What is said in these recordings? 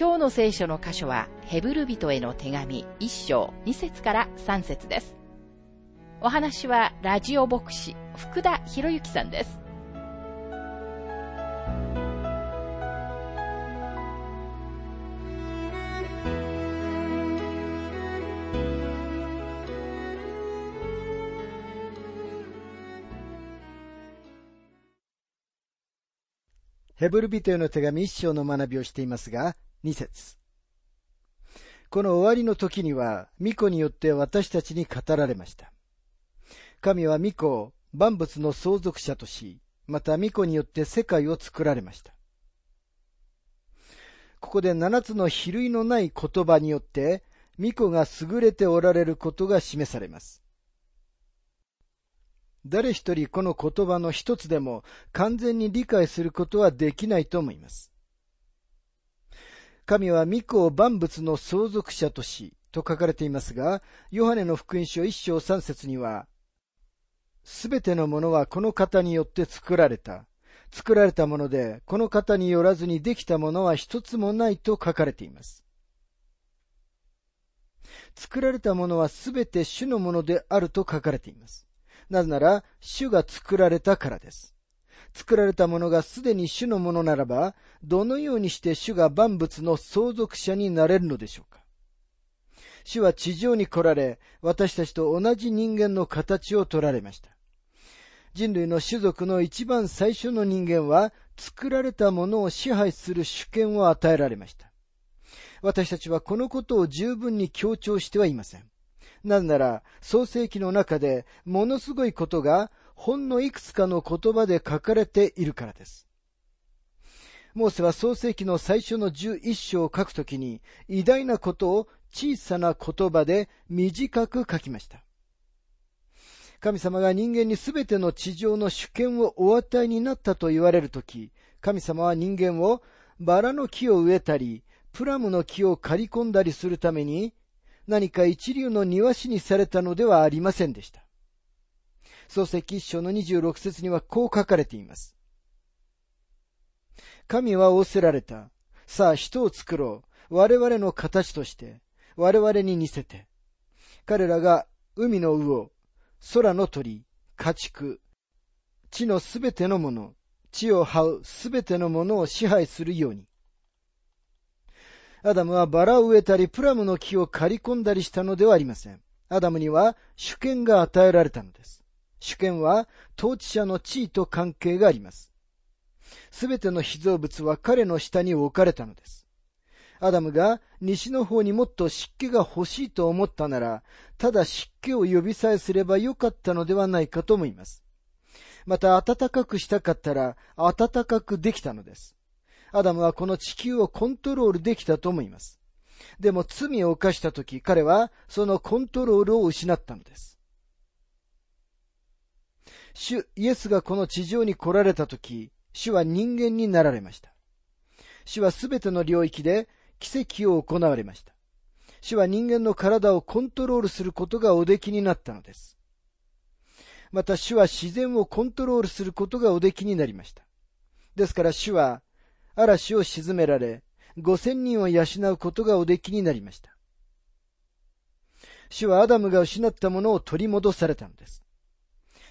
今日の聖書の箇所は、ヘブル人への手紙1章2節から3節です。お話は、ラジオ牧師、福田博之さんです。ヘブル人への手紙一章の学びをしていますが、2節この終わりの時には、巫女によって私たちに語られました。神は巫女を万物の相続者とし、また巫女によって世界を作られました。ここで七つの比類のない言葉によって、巫女が優れておられることが示されます。誰一人この言葉の一つでも完全に理解することはできないと思います。神は御子を万物の相続者とし、と書かれていますが、ヨハネの福音書一章三節には、すべてのものはこの方によって作られた。作られたもので、この方によらずにできたものは一つもないと書かれています。作られたものはすべて主のものであると書かれています。なぜなら、主が作られたからです。作られたものがすでに主のものならば、どのようにして主が万物の相続者になれるのでしょうか？主は地上に来られ、私たちと同じ人間の形を取られました。人類の種族の一番最初の人間は、作られたものを支配する主権を与えられました。私たちはこのことを十分に強調してはいません。なぜなら、創世記の中でものすごいことがほんのいくつかの言葉で書かれているからです。モーセは創世記の最初の十一章を書くときに、偉大なことを小さな言葉で短く書きました。神様が人間にすべての地上の主権をお与えになったと言われるとき、神様は人間をバラの木を植えたり、プラムの木を刈り込んだりするために、何か一流の庭師にされたのではありませんでした。創世記一章の26節にはこう書かれています。神は仰せられた。さあ人を作ろう。我々の形として、我々に似せて。彼らが海の魚、空の鳥、家畜、地のすべてのもの、地を這うすべてのものを支配するように。アダムはバラを植えたりプラムの木を刈り込んだりしたのではありません。アダムには主権が与えられたのです。主権は統治者の地位と関係があります。すべての被造物は彼の下に置かれたのです。アダムが西の方にもっと湿気が欲しいと思ったなら、ただ湿気を呼びさえすればよかったのではないかと思います。また暖かくしたかったら暖かくできたのです。アダムはこの地球をコントロールできたと思います。でも罪を犯した時、彼はそのコントロールを失ったのです。主イエスがこの地上に来られた時、主は人間になられました。主はすべての領域で奇跡を行われました。主は人間の体をコントロールすることがおできになったのです。また主は自然をコントロールすることがおできになりました。ですから主は嵐を沈められ、五千人を養うことがおできになりました。主はアダムが失ったものを取り戻されたのです。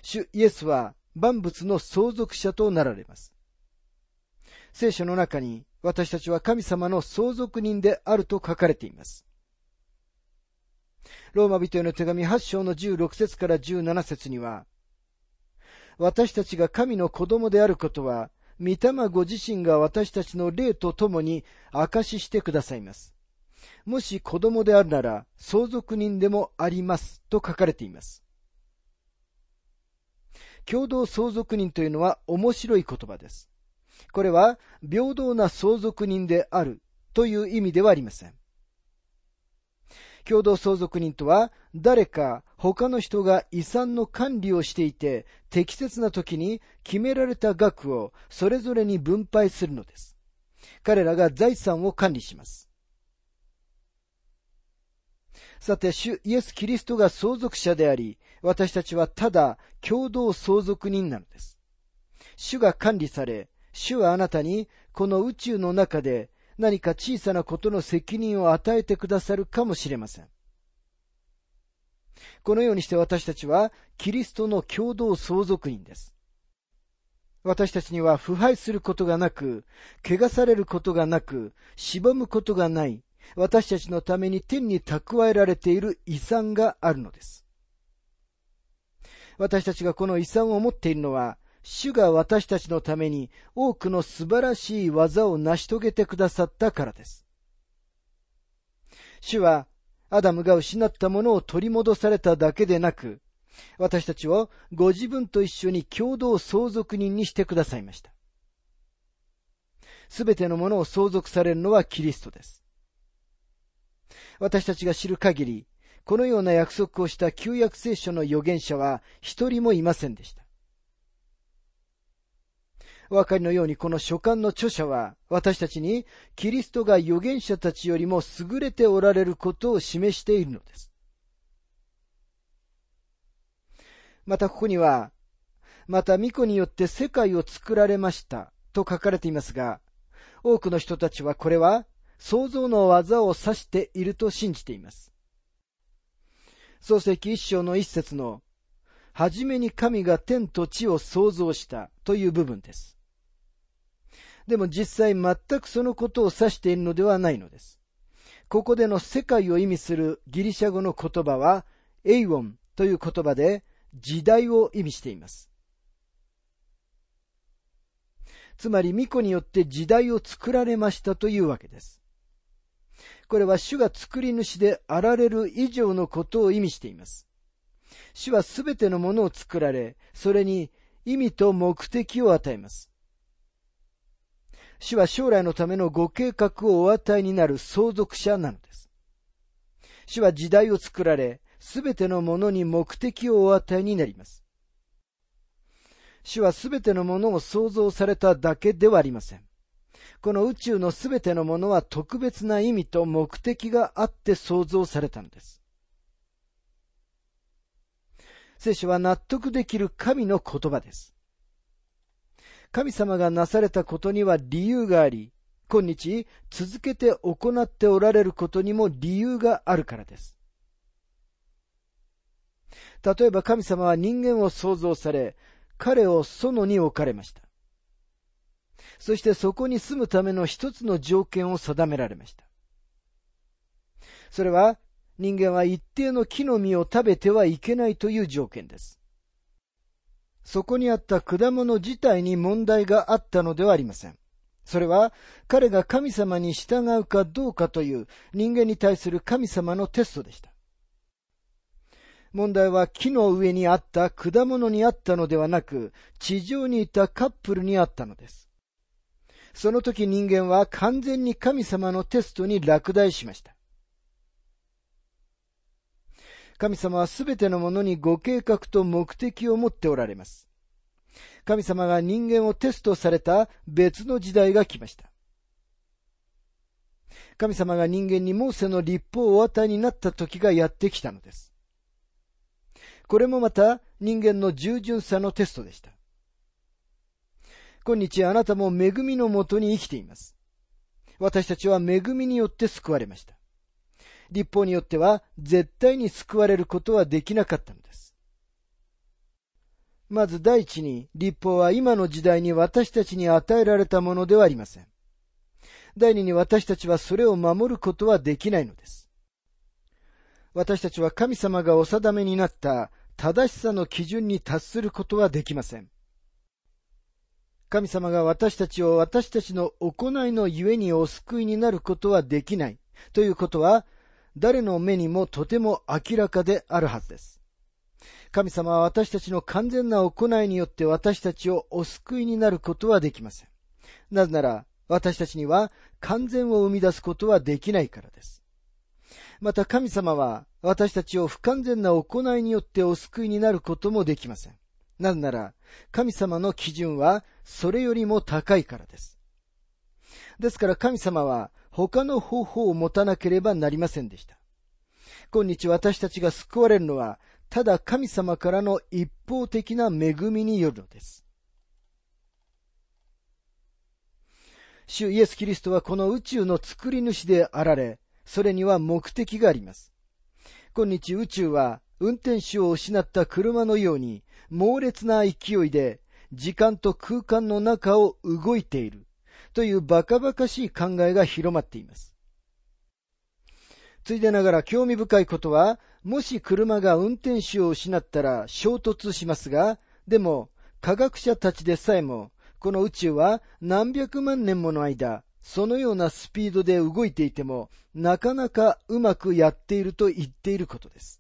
主イエスは万物の相続者となられます。聖書の中に私たちは神様の相続人であると書かれています。ローマ人への手紙8章の16節から17節には、私たちが神の子供であることは、御霊ご自身が私たちの霊と共に証ししてくださいます。もし子供であるなら相続人でもありますと書かれています。共同相続人というのは面白い言葉です。これは平等な相続人であるという意味ではありません。共同相続人とは、誰か他の人が遺産の管理をしていて、適切な時に決められた額をそれぞれに分配するのです。彼らが財産を管理します。さて、主イエス・キリストが相続者であり、私たちはただ共同相続人なのです。主が管理され、主はあなたにこの宇宙の中で何か小さなことの責任を与えてくださるかもしれません。このようにして私たちはキリストの共同相続人です。私たちには腐敗することがなく、汚されることがなく、しむことがない、私たちのために天に蓄えられている遺産があるのです。私たちがこの遺産を持っているのは、主が私たちのために多くの素晴らしい技を成し遂げてくださったからです。主はアダムが失ったものを取り戻されただけでなく、私たちをご自分と一緒に共同相続人にしてくださいました。すべてのものを相続されるのはキリストです。私たちが知る限り、このような約束をした旧約聖書の預言者は一人もいませんでした。お分かりのようにこの書簡の著者は私たちにキリストが預言者たちよりも優れておられることを示しているのです。またここには、また巫女によって世界を作られましたと書かれていますが、多くの人たちはこれは創造の技を指していると信じています。創世記一章の一節の、はじめに神が天と地を創造したという部分です。でも実際全くそのことを指しているのではないのです。ここでの世界を意味するギリシャ語の言葉は、エイオンという言葉で時代を意味しています。つまり、巫女によって時代を作られましたというわけです。これは主が作り主であられる以上のことを意味しています。主はすべてのものを作られ、それに意味と目的を与えます。主は将来のためのご計画をお与えになる相続者なのです。主は時代を作られ、すべてのものに目的をお与えになります。主はすべてのものを創造されただけではありません。この宇宙のすべてのものは特別な意味と目的があって創造されたのです。聖書は納得できる神の言葉です。神様がなされたことには理由があり、今日続けて行っておられることにも理由があるからです。例えば神様は人間を創造され、彼を園に置かれました。そしてそこに住むための一つの条件を定められました。それは人間は一定の木の実を食べてはいけないという条件です。そこにあった果物自体に問題があったのではありません。それは彼が神様に従うかどうかという人間に対する神様のテストでした。問題は木の上にあった果物にあったのではなく、地上にいたカップルにあったのです。その時人間は完全に神様のテストに落第しました。神様はすべてのものにご計画と目的を持っておられます。神様が人間をテストされた別の時代が来ました。神様が人間にモーセの立法をお与えになった時がやってきたのです。これもまた人間の従順さのテストでした。今日あなたも恵みのもとに生きています。私たちは恵みによって救われました。立法によっては絶対に救われることはできなかったのです。まず第一に、立法は今の時代に私たちに与えられたものではありません。第二に私たちはそれを守ることはできないのです。私たちは神様がお定めになった正しさの基準に達することはできません。神様が私たちを私たちの行いのゆえにお救いになることはできないということは誰の目にもとても明らかであるはずです。神様は私たちの完全な行いによって私たちをお救いになることはできません。なぜなら、私たちには完全を生み出すことはできないからです。また神様は私たちを不完全な行いによってお救いになることもできません。なぜなら、神様の基準はそれよりも高いからです。ですから神様は他の方法を持たなければなりませんでした。今日私たちが救われるのは、ただ神様からの一方的な恵みによるのです。主イエス・キリストはこの宇宙の作り主であられ、それには目的があります。今日宇宙は運転手を失った車のように猛烈な勢いで時間と空間の中を動いているというバカバカしい考えが広まっています。ついでながら興味深いことは、もし車が運転手を失ったら衝突しますが、でも科学者たちでさえも、この宇宙は何百万年もの間、そのようなスピードで動いていても、なかなかうまくやっていると言っていることです。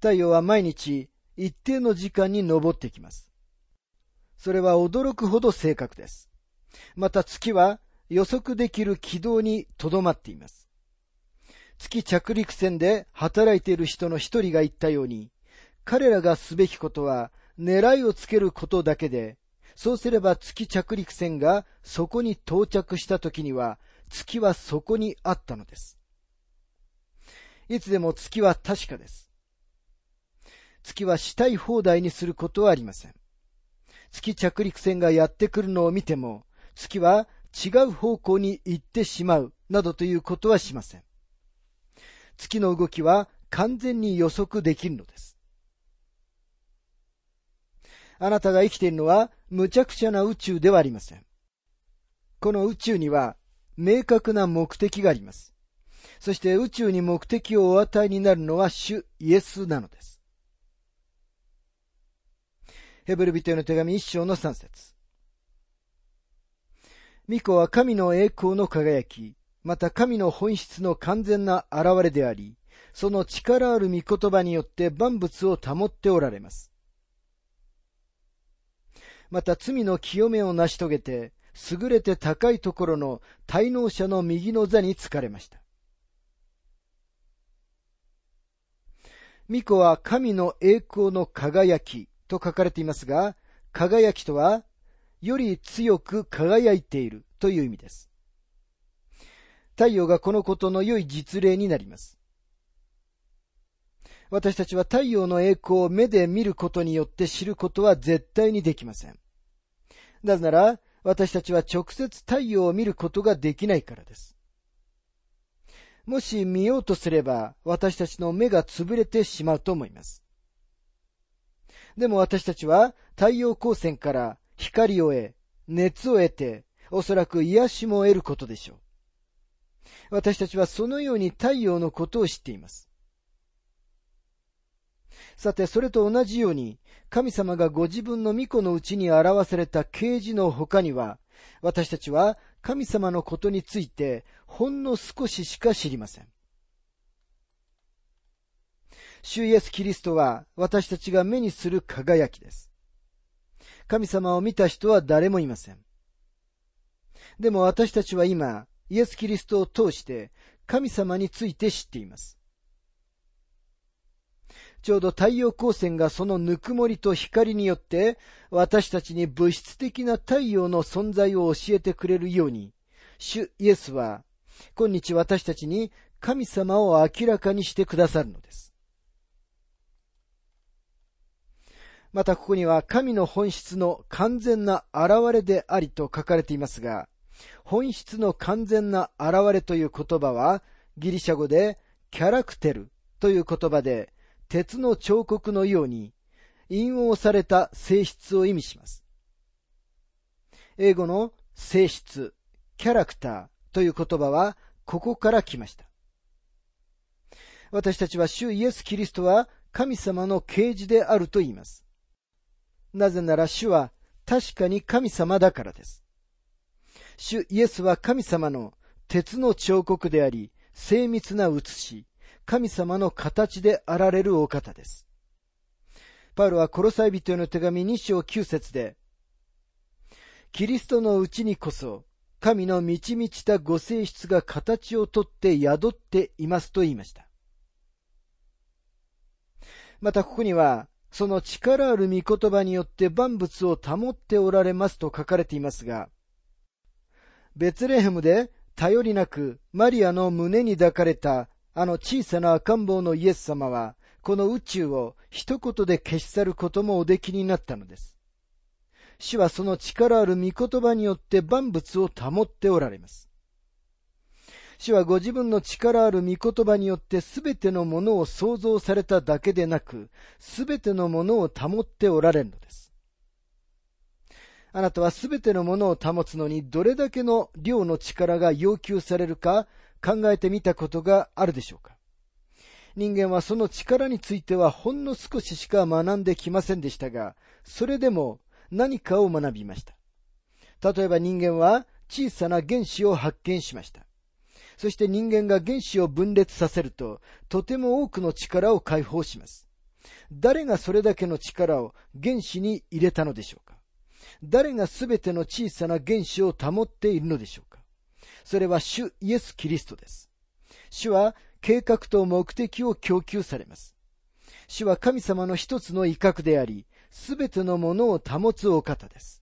太陽は毎日一定の時間に昇ってきます。それは驚くほど正確です。また月は予測できる軌道にとどまっています。月着陸船で働いている人の一人が言ったように、彼らがすべきことは狙いをつけることだけで、そうすれば月着陸船がそこに到着した時には、月はそこにあったのです。いつでも月は確かです。月はしたい放題にすることはありません。月着陸船がやってくるのを見ても、月は違う方向に行ってしまうなどということはしません。月の動きは完全に予測できるのです。あなたが生きているのは無茶苦茶な宇宙ではありません。この宇宙には明確な目的があります。そして宇宙に目的をお与えになるのは主イエスなのです。ヘブル人への手紙一章の三節巫女は神の栄光の輝き、また神の本質の完全な現れであり、その力ある御言葉によって万物を保っておられます。また罪の清めを成し遂げて、優れて高いところの滞納者の右の座につかれました。巫女は神の栄光の輝きと書かれていますが、輝きとは、より強く輝いているという意味です。太陽がこのことの良い実例になります。私たちは太陽の栄光を目で見ることによって知ることは絶対にできません。なぜなら、私たちは直接太陽を見ることができないからです。もし見ようとすれば、私たちの目が潰れてしまうと思います。でも私たちは太陽光線から光を得、熱を得て、おそらく癒しも得ることでしょう。私たちはそのように太陽のことを知っています。さて、それと同じように、神様がご自分の御子のうちに表された啓示の他には、私たちは神様のことについてほんの少ししか知りません。主イエス・キリストは私たちが目にする輝きです。神様を見た人は誰もいません。でも私たちは今、イエス・キリストを通して神様について知っています。ちょうど太陽光線がそのぬくもりと光によって私たちに物質的な太陽の存在を教えてくれるように、主イエスは今日私たちに神様を明らかにしてくださるのです。またここには神の本質の完全な現れでありと書かれていますが、本質の完全な現れという言葉はギリシャ語でキャラクテルという言葉で鉄の彫刻のように引用された性質を意味します。英語の性質、キャラクターという言葉はここから来ました。私たちは主イエス・キリストは神様の啓示であると言います。なぜなら主は確かに神様だからです。主イエスは神様の鉄の彫刻であり、精密な写し、神様の形であられるお方です。パウロはコロサイ人への手紙2章9節で、キリストのうちにこそ、神の満ち満ちたご性質が形をとって宿っていますと言いました。またここには、その力ある御言葉によって万物を保っておられますと書かれていますが、ベツレヘムで頼りなくマリアの胸に抱かれたあの小さな赤ん坊のイエス様は、この宇宙を一言で消し去ることもおできになったのです。主はその力ある御言葉によって万物を保っておられます。主はご自分の力ある御言葉によってすべてのものを創造されただけでなく、すべてのものを保っておられるのです。あなたはすべてのものを保つのにどれだけの量の力が要求されるか考えてみたことがあるでしょうか人間はその力についてはほんの少ししか学んできませんでしたが、それでも何かを学びました。例えば人間は小さな原子を発見しました。そして人間が原子を分裂させると、とても多くの力を解放します。誰がそれだけの力を原子に入れたのでしょうか誰がすべての小さな原子を保っているのでしょうかそれは主イエス・キリストです。主は計画と目的を供給されます。主は神様の一つの威嚇であり、すべてのものを保つお方です。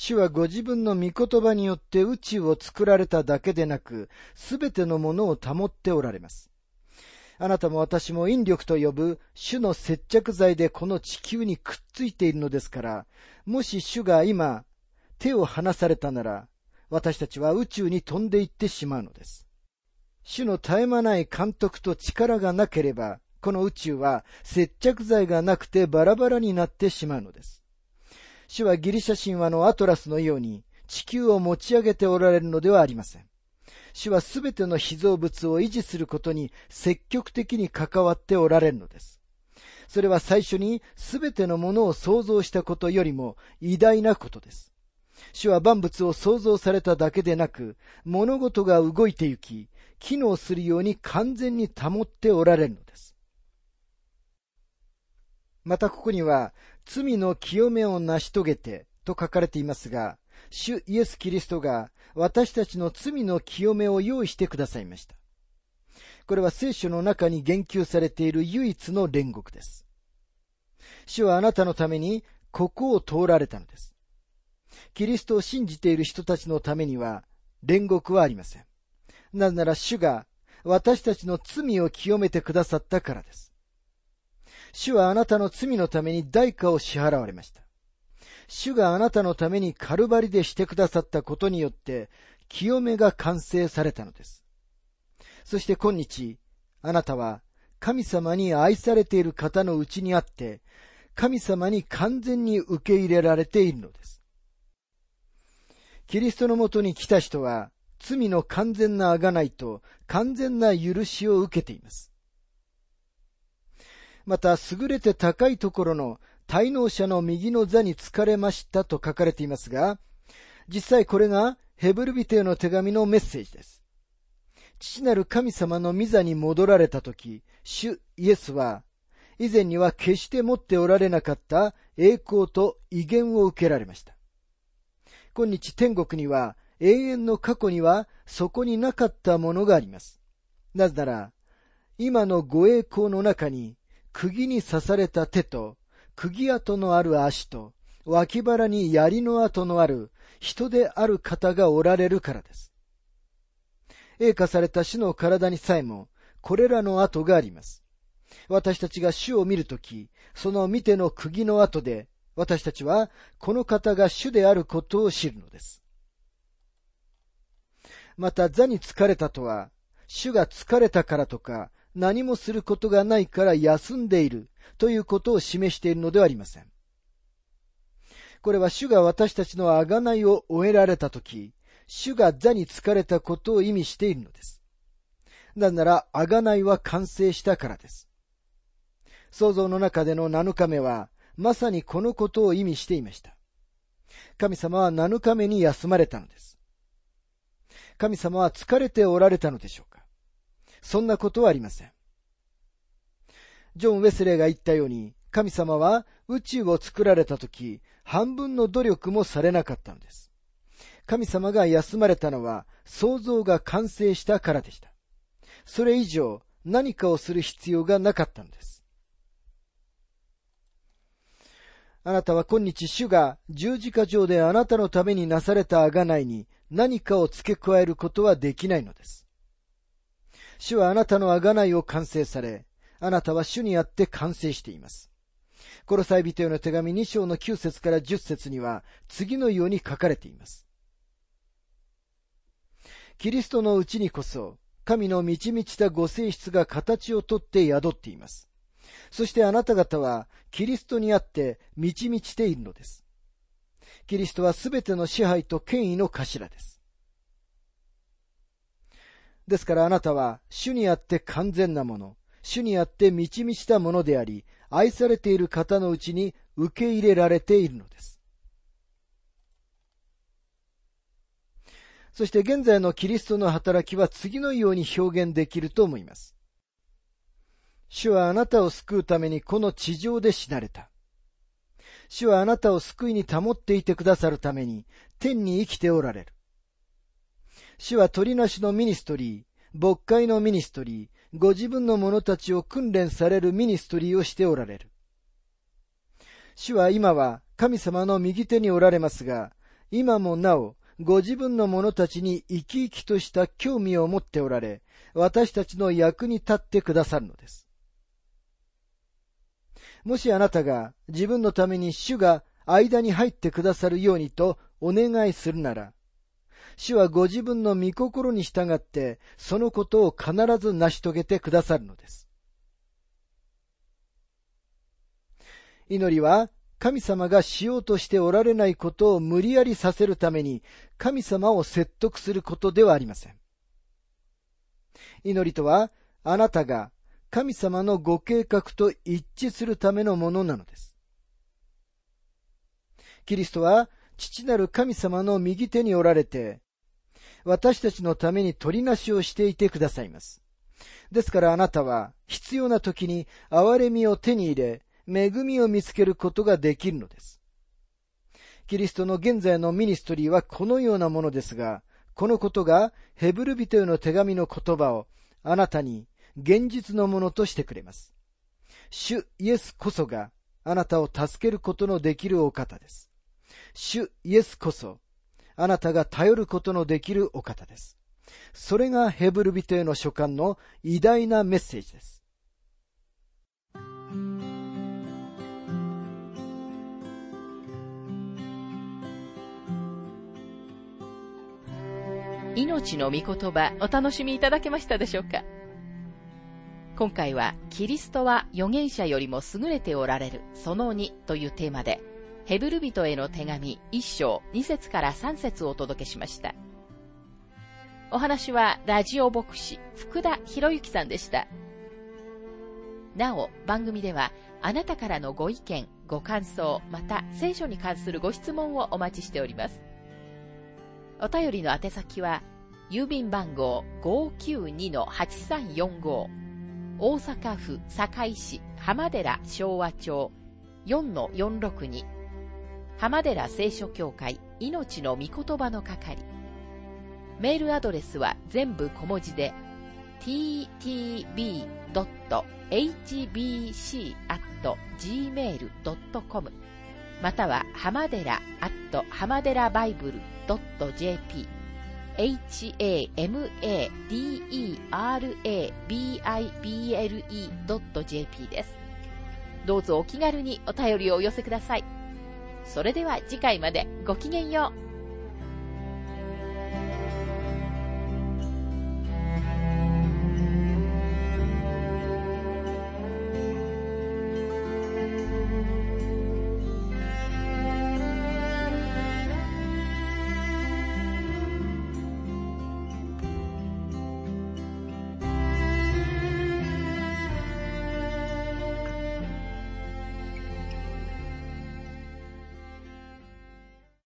主はご自分の御言葉によって宇宙を作られただけでなく、すべてのものを保っておられます。あなたも私も引力と呼ぶ主の接着剤でこの地球にくっついているのですから、もし主が今手を離されたなら、私たちは宇宙に飛んでいってしまうのです。主の絶え間ない監督と力がなければ、この宇宙は接着剤がなくてバラバラになってしまうのです。主はギリシャ神話のアトラスのように地球を持ち上げておられるのではありません。主はすべての被造物を維持することに積極的に関わっておられるのです。それは最初にすべてのものを創造したことよりも偉大なことです。主は万物を創造されただけでなく、物事が動いてゆき、機能するように完全に保っておられるのです。またここには、罪の清めを成し遂げてと書かれていますが、主イエス・キリストが私たちの罪の清めを用意してくださいました。これは聖書の中に言及されている唯一の煉獄です。主はあなたのためにここを通られたのです。キリストを信じている人たちのためには煉獄はありません。なぜなら主が私たちの罪を清めてくださったからです。主はあなたの罪のために代価を支払われました。主があなたのためにカルバリでしてくださったことによって、清めが完成されたのです。そして今日、あなたは神様に愛されている方のうちにあって、神様に完全に受け入れられているのです。キリストのもとに来た人は、罪の完全な贖いと完全な許しを受けています。また優れて高いところの滞納者の右の座に疲れましたと書かれていますが、実際これがヘブルビテへの手紙のメッセージです。父なる神様の御座に戻られたとき、主イエスは、以前には決して持っておられなかった栄光と威厳を受けられました。今日天国には永遠の過去にはそこになかったものがあります。なぜなら、今のご栄光の中に釘に刺された手と、釘跡のある足と、脇腹に槍の跡のある人である方がおられるからです。栄化された死の体にさえも、これらの跡があります。私たちが主を見るとき、その見ての釘の跡で、私たちはこの方が主であることを知るのです。また座に疲れたとは、主が疲れたからとか、何もすることがないから休んでいるということを示しているのではありません。これは主が私たちの贖いを終えられたとき、主が座に疲れたことを意味しているのです。なぜなら、贖いは完成したからです。創造の中での7日目は、まさにこのことを意味していました。神様は7日目に休まれたのです。神様は疲れておられたのでしょうかそんなことはありません。ジョン・ウェスレーが言ったように、神様は宇宙を作られたとき、半分の努力もされなかったのです。神様が休まれたのは想像が完成したからでした。それ以上何かをする必要がなかったのです。あなたは今日主が十字架上であなたのためになされた贖いに何かを付け加えることはできないのです。主はあなたの贖いを完成され、あなたは主にあって完成しています。コロサイ人への手紙2章の9節から10節には次のように書かれています。キリストのうちにこそ、神の満ち満ちたご性質が形をとって宿っています。そしてあなた方は、キリストにあって満ち満ちているのです。キリストはすべての支配と権威の頭です。ですからあなたは、主にあって完全なもの、主にあって満ち満ちたものであり、愛されている方のうちに受け入れられているのです。そして現在のキリストの働きは次のように表現できると思います。主はあなたを救うためにこの地上で死なれた。主はあなたを救いに保っていてくださるために天に生きておられる。主はとりなしのミニストリー、牧会のミニストリー、ご自分の者たちを訓練されるミニストリーをしておられる。主は今は神様の右手におられますが、今もなおご自分の者たちに生き生きとした興味を持っておられ、私たちの役に立ってくださるのです。もしあなたが自分のために主が間に入ってくださるようにとお願いするなら、主はご自分の御心に従って、そのことを必ず成し遂げてくださるのです。祈りは神様がしようとしておられないことを無理やりさせるために神様を説得することではありません。祈りとはあなたが神様のご計画と一致するためのものなのです。キリストは父なる神様の右手におられて、私たちのために取りなしをしていてくださいます。ですからあなたは必要な時に憐れみを手に入れ、恵みを見つけることができるのです。キリストの現在のミニストリーはこのようなものですが、このことがヘブル人への手紙の言葉をあなたに現実のものとしてくれます。主イエスこそがあなたを助けることのできるお方です。主イエスこそあなたが頼ることのできるお方です。それがヘブル人への書簡の偉大なメッセージです。命の御言葉お楽しみいただけましたでしょうか？今回はキリストは預言者よりも優れておられるその2というテーマでヘブル人への手紙1章2節から3節をお届けしました。お話はラジオ牧師福田博之さんでした。なお、番組ではあなたからのご意見、ご感想、また聖書に関するご質問をお待ちしております。お便りの宛先は、郵便番号592-8345大阪府堺市浜寺昭和町4-462浜寺聖書協会命の御言葉の係メールアドレスは全部小文字で ttb.hbc.gmail.com または浜寺 at 浜寺バイブル .jp hamadera.bible.jp です。どうぞお気軽にお便りをお寄せください。それでは次回までごきげんよう。